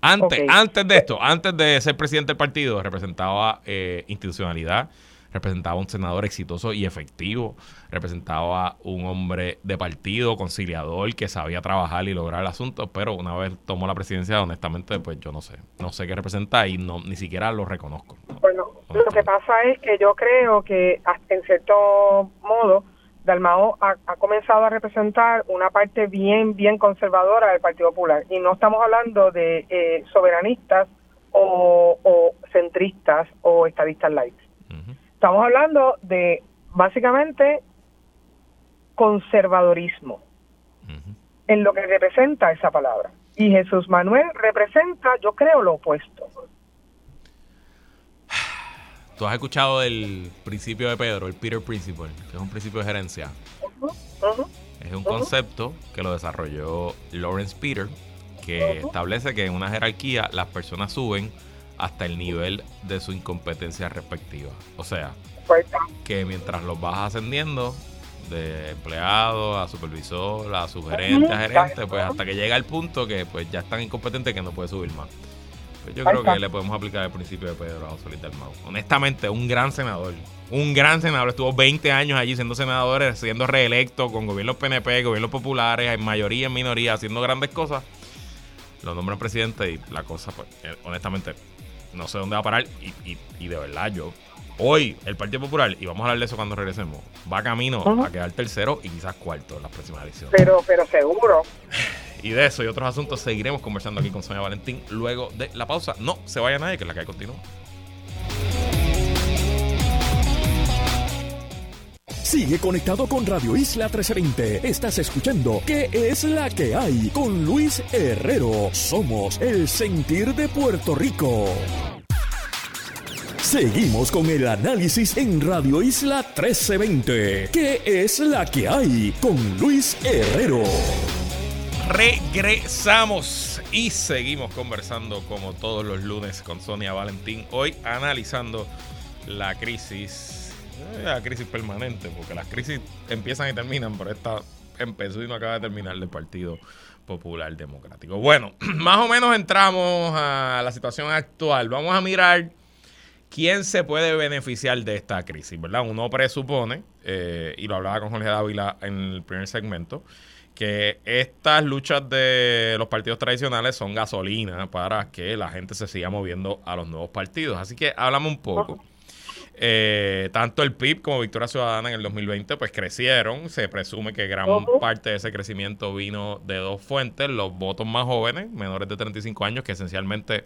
Antes, antes de esto, antes de ser presidente del partido, representaba eh, institucionalidad, representaba un senador exitoso y efectivo, representaba un hombre de partido, conciliador, que sabía trabajar y lograr el asunto, pero una vez tomó la presidencia, honestamente, pues yo no sé, no sé qué representa y no ni siquiera lo reconozco. Bueno, lo que pasa es que yo creo que en cierto modo Dalmao ha, comenzado a representar una parte bien, bien conservadora del Partido Popular. Y no estamos hablando de eh, soberanistas o, centristas o estadistas light. Estamos hablando de básicamente conservadorismo en lo que representa esa palabra. Y Jesús Manuel representa, yo creo, lo opuesto. ¿Tú has escuchado el principio de Pedro, el Peter Principle, que es un principio de gerencia? es un concepto que lo desarrolló Lawrence Peter, que establece que en una jerarquía las personas suben hasta el nivel de su incompetencia respectiva. O sea, que mientras los vas ascendiendo de empleado a supervisor, a subgerente, a gerente, pues hasta que llega el punto que pues ya están incompetentes que no puede subir más. Pues yo creo que le podemos aplicar el principio de Pedro a Luis Dalmau. Honestamente, un gran senador. Un gran senador. Estuvo 20 años allí siendo senador, siendo reelecto con gobiernos PNP, gobiernos populares, en mayoría, en minoría, haciendo grandes cosas. Lo nombran presidente y la cosa, pues, eh, honestamente, no sé dónde va a parar. Y, y, de verdad, yo hoy el Partido Popular, y vamos a hablar de eso cuando regresemos, va camino a quedar tercero y quizás cuarto en las próximas elecciones. Pero, pero seguro. Y de eso y otros asuntos seguiremos conversando aquí con Sonia Valentín luego de la pausa. No se vaya nadie, que es la que continúa. Sigue conectado con Radio Isla 1320. Estás escuchando ¿Qué es la que hay? Con Luis Herrero. Somos el sentir de Puerto Rico. Seguimos con el análisis en Radio Isla 1320. ¿Qué es la que hay? Con Luis Herrero. Regresamos y seguimos conversando como todos los lunes con Sonia Valentín. Hoy analizando la crisis, eh, la crisis permanente, porque las crisis empiezan y terminan, pero esta empezó y no acaba de terminar del Partido Popular Democrático. Bueno, más o menos entramos a la situación actual. Vamos a mirar quién se puede beneficiar de esta crisis, ¿verdad? Uno presupone, eh, y lo hablaba con Jorge Dávila en el primer segmento, que estas luchas de los partidos tradicionales son gasolina para que la gente se siga moviendo a los nuevos partidos. Así que háblame un poco. Eh, tanto el PIB como Victoria Ciudadana en el 2020 pues crecieron. Se presume que gran parte de ese crecimiento vino de dos fuentes. Los votos más jóvenes, menores de 35 años, que esencialmente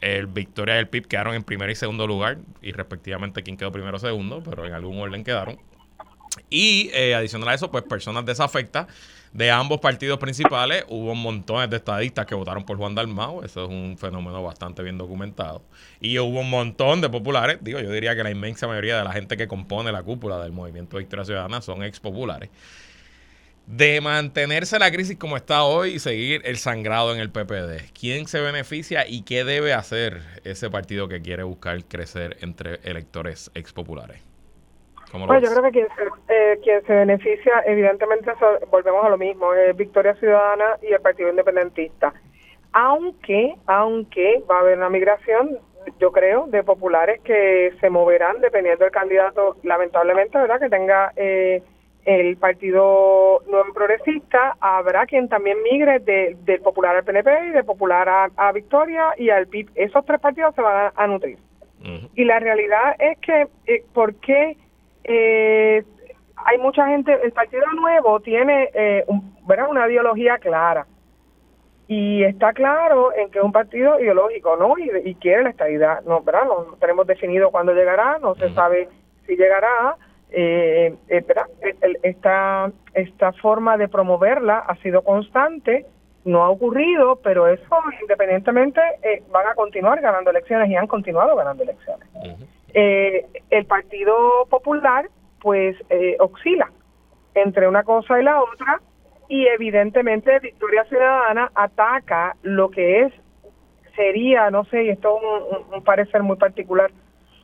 el Victoria y el PIB quedaron en primer y segundo lugar y respectivamente quién quedó primero o segundo, pero en algún orden quedaron. Y eh, adicional a eso, pues personas desafectas de ambos partidos principales. Hubo montones de estadistas que votaron por Juan Dalmau. Eso es un fenómeno bastante bien documentado. Y hubo un montón de populares. Digo, yo diría que la inmensa mayoría de la gente que compone la cúpula del movimiento Victoria Ciudadana son ex populares. De mantenerse la crisis como está hoy y seguir el sangrado en el PPD. ¿Quién se beneficia y qué debe hacer ese partido que quiere buscar crecer entre electores ex Pues yo creo que quien se, eh, quien se beneficia, evidentemente, volvemos a lo mismo, es Victoria Ciudadana y el Partido Independentista. Aunque, aunque va a haber una migración, yo creo, de populares que se moverán dependiendo del candidato, lamentablemente, ¿verdad?, que tenga eh, el Partido Nuevo Progresista, habrá quien también migre de, del Popular al PNP y del Popular a, Victoria y al PIB. Esos tres partidos se van a nutrir. Y la realidad es que, eh, ¿por qué eh, hay mucha gente, el Partido Nuevo tiene eh, ¿verdad? una ideología clara? y está claro en que es un partido ideológico, ¿no? Y, quiere la estabilidad, ¿no? ¿verdad? No tenemos definido cuándo llegará, no se sabe si llegará, eh, eh esta, esta forma de promoverla ha sido constante, no ha ocurrido, pero eso independientemente eh, van a continuar ganando elecciones y han continuado ganando elecciones. Eh, el Partido Popular pues oscila entre una cosa y la otra y evidentemente Victoria Ciudadana ataca lo que es sería, no sé, y esto es un parecer muy particular,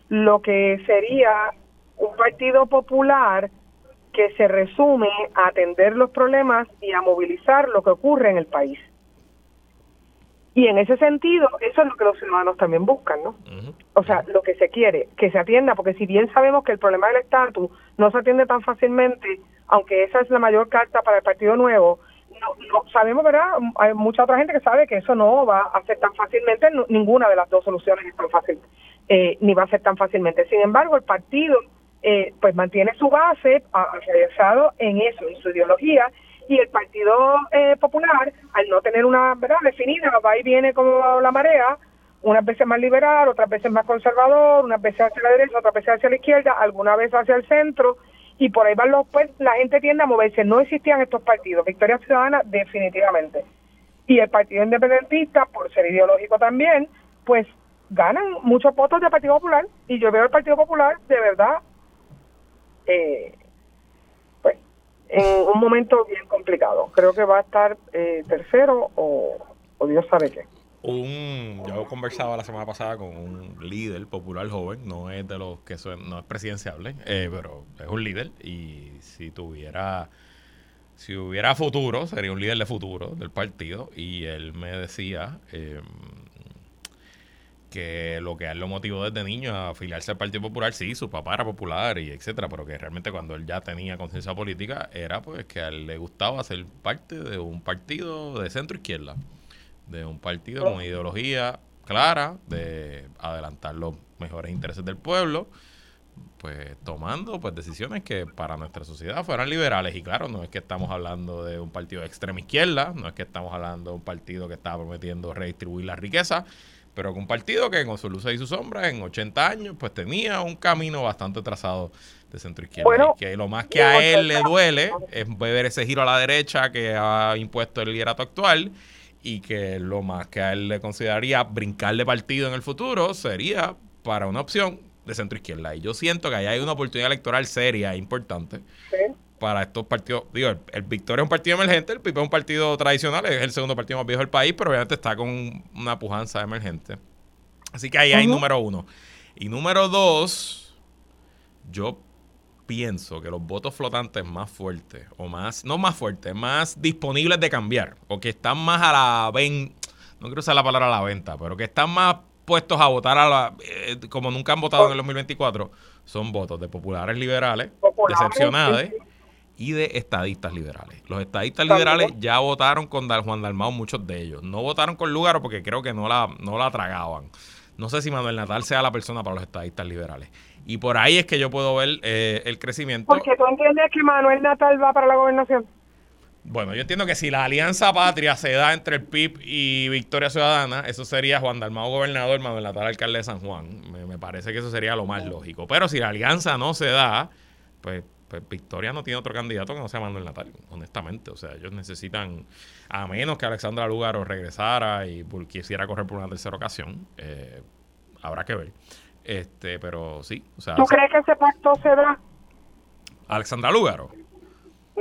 lo que sería un partido popular que se resume a atender los problemas y a movilizar lo que ocurre en el país. Y en ese sentido, eso es lo que los ciudadanos también buscan, ¿no? O sea, lo que se quiere, que se atienda, porque si bien sabemos que el problema del estatus no se atiende tan fácilmente, aunque esa es la mayor carta para el Partido Nuevo, no, sabemos, ¿verdad? Hay mucha otra gente que sabe que eso no va a ser tan fácilmente, ninguna de las dos soluciones es tan fácil, eh, ni va a ser tan fácilmente. Sin embargo, el partido eh, pues mantiene su base realizado en eso, en su ideología, y el Partido eh, Popular, al no tener una verdad definida, va y viene como la marea, unas veces más liberal, otras veces más conservador, unas veces hacia la derecha, otras veces hacia la izquierda, alguna vez hacia el centro, y por ahí van los, pues la gente tiende a moverse. No existían estos partidos. Victoria Ciudadana, definitivamente. Y el Partido Independentista, por ser ideológico también, pues ganan muchos votos del Partido Popular. Y yo veo el Partido Popular de verdad eh, en un momento bien complicado. Creo que va a estar eh, tercero o, Dios sabe qué. Un, yo conversaba la semana pasada con un líder popular joven, no es de los que no es presidenciable, eh, pero es un líder y si tuviera, si hubiera futuro, sería un líder de futuro del partido y él me decía, eh, que lo que él lo motivó desde niño a afiliarse al Partido Popular, sí, su papá era popular y etcétera, pero que realmente cuando él ya tenía conciencia política era pues que a él le gustaba ser parte de un partido de centro izquierda, de un partido con ideología clara de adelantar los mejores intereses del pueblo, pues tomando pues decisiones que para nuestra sociedad fueran liberales. Y claro, no es que estamos hablando de un partido de extrema izquierda, no es que estamos hablando de un partido que está prometiendo redistribuir la riqueza, pero con un partido que con su luz y su sombra en 80 años pues tenía un camino bastante trazado de centro izquierda. que lo más que a él le duele es ver ese giro a la derecha que ha impuesto el liderato actual y que lo más que a él le consideraría brincar de partido en el futuro sería para una opción de centro izquierda. Y yo siento que ahí hay una oportunidad electoral seria e importante para estos partidos. Digo, el, Victoria es un partido emergente, el PIB es un partido tradicional, es el segundo partido más viejo del país, pero obviamente está con una pujanza emergente. Así que ahí hay número uno. Y número dos, yo pienso que los votos flotantes más fuertes, o más, no más fuertes, más disponibles de cambiar, o que están más a la venta, no quiero usar la palabra a la venta, pero que están más puestos a votar a la, eh, como nunca han votado en el 2024, son votos de populares liberales, decepcionados y de estadistas liberales. Los estadistas liberales ya votaron con Juan Dalmau, muchos de ellos. No votaron con Lugaro porque creo que no la, no la tragaban. No sé si Manuel Natal sea la persona para los estadistas liberales. Y por ahí es que yo puedo ver eh, el crecimiento. Porque tú entiendes que Manuel Natal va para la gobernación. Bueno, yo entiendo que si la alianza patria se da entre el PIB y Victoria Ciudadana, eso sería Juan Dalmau gobernador, Manuel Natal alcalde de San Juan. Me, me parece que eso sería lo más lógico. Pero si la alianza no se da, pues pues Victoria no tiene otro candidato que no sea Manuel Natal, honestamente. O sea, ellos necesitan, a menos que Alexandra Lugaro regresara y quisiera correr por una tercera ocasión, eh, habrá que ver. Este, pero sí, o sea. ¿Tú crees que ese pacto se da? Alexandra Lugaro.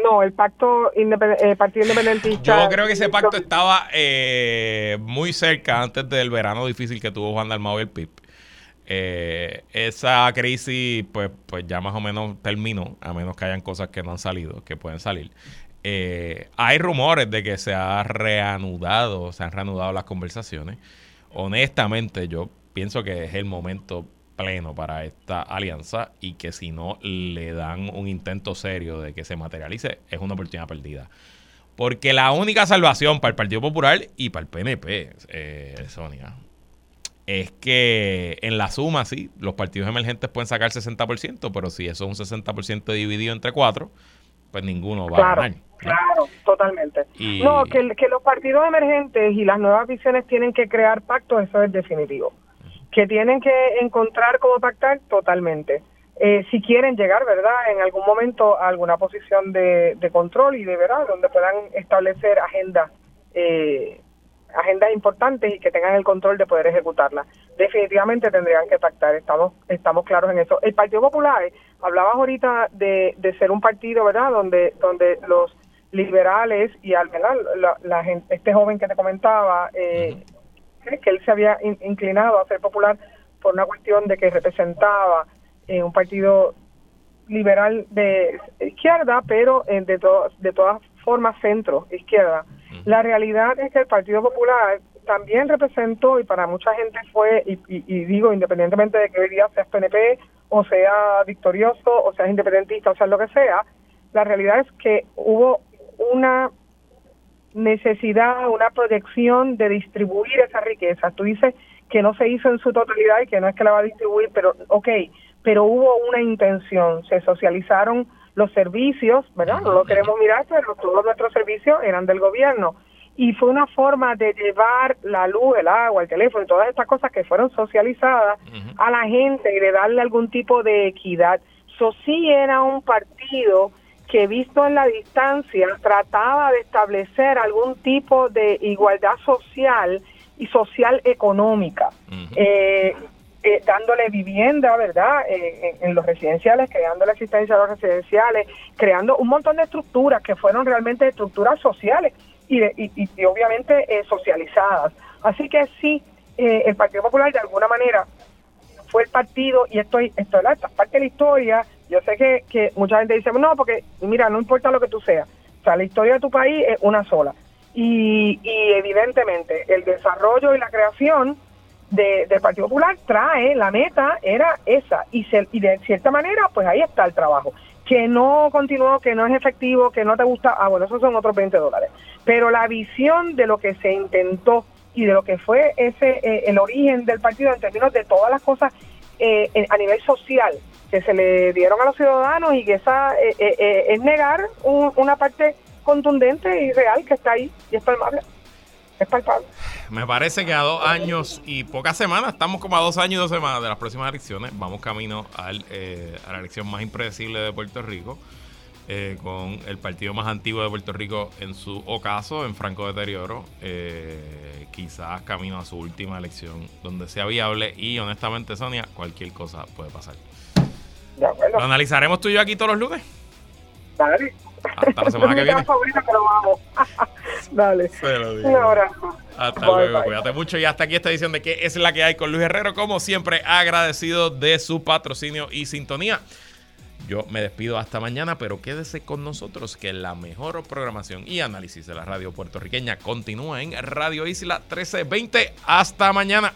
No, el pacto eh, Partido Independentista. Yo creo que ese pacto estaba eh, muy cerca antes del verano difícil que tuvo Juan Dalmau y el PIB. Eh, esa crisis, pues, pues ya más o menos terminó, a menos que hayan cosas que no han salido, que pueden salir. Eh, hay rumores de que se ha reanudado, se han reanudado las conversaciones. Honestamente, yo pienso que es el momento pleno para esta alianza y que si no le dan un intento serio de que se materialice, es una oportunidad perdida. Porque la única salvación para el Partido Popular y para el PNP, eh, Sonia, es que en la suma, sí, los partidos emergentes pueden sacar 60%, pero si eso es un 60% dividido entre cuatro, pues ninguno va a ganar. Claro, totalmente. No, que, que los partidos emergentes y las nuevas visiones tienen que crear pactos, eso es definitivo. Que tienen que encontrar cómo pactar, totalmente. Eh, si quieren llegar, ¿verdad?, en algún momento a alguna posición de, control y de verdad, donde puedan establecer agendas eh, agendas importantes y que tengan el control de poder ejecutarlas. Definitivamente tendrían que pactar, estamos estamos claros en eso. El Partido Popular, hablabas ahorita de, de ser un partido, ¿verdad?, donde donde los liberales y al menos la, gente, este joven que te comentaba, eh, que él se había inclinado a ser popular por una cuestión de que representaba eh, un partido liberal de izquierda, pero eh, de, de todas formas centro izquierda. La realidad es que el Partido Popular también representó y para mucha gente fue, y, y, digo independientemente de que hoy día seas PNP o sea victorioso o seas independentista o sea lo que sea, la realidad es que hubo una necesidad, una proyección de distribuir esa riqueza. Tú dices que no se hizo en su totalidad y que no es que la va a distribuir, pero ok, pero hubo una intención, se socializaron los servicios, ¿verdad? No lo queremos mirar, pero todos nuestros servicios eran del gobierno. Y fue una forma de llevar la luz, el agua, el teléfono todas estas cosas que fueron socializadas a la gente y de darle algún tipo de equidad. Eso sí era un partido que visto en la distancia trataba de establecer algún tipo de igualdad social y social económica, eh, eh, dándole vivienda, ¿verdad?, eh, en, los residenciales, creando asistencia a los residenciales, creando un montón de estructuras que fueron realmente estructuras sociales y, y, obviamente socializadas. Así que sí, el Partido Popular de alguna manera fue el partido, y esto, esto, esta parte de la historia, yo sé que, que mucha gente dice, no, porque mira, no importa lo que tú seas, o sea, la historia de tu país es una sola. Y, y evidentemente el desarrollo y la creación de, del Partido Popular trae, la meta era esa, y, se, y de cierta manera, pues ahí está el trabajo. Que no continuó, que no es efectivo, que no te gusta, ah, bueno, esos son otros 20 dólares. Pero la visión de lo que se intentó y de lo que fue ese eh, el origen del partido en términos de todas las cosas eh, a nivel social que se le dieron a los ciudadanos y que esa eh, eh, eh, es negar una parte contundente y real que está ahí y es palpable. Es palpable. Me parece que a dos años y pocas semanas, estamos como a dos años y dos semanas de las próximas elecciones, vamos camino al, a la elección más impredecible de Puerto Rico. con el partido más antiguo de Puerto Rico en su ocaso, en franco deterioro, quizás camino a su última elección donde sea viable y honestamente Sonia, cualquier cosa puede pasar. Lo analizaremos tú y yo aquí todos los lunes. Dale. Hasta la semana que viene. pero vamos. Dale. Un abrazo. Hasta luego. Cuídate mucho. Y hasta aquí esta edición de que es la que hay con Luis Herrero. Como siempre, agradecido de su patrocinio y sintonía. Yo me despido hasta mañana, pero quédese con nosotros que la mejor programación y análisis de la radio puertorriqueña continúa en Radio Isla 1320. Hasta mañana.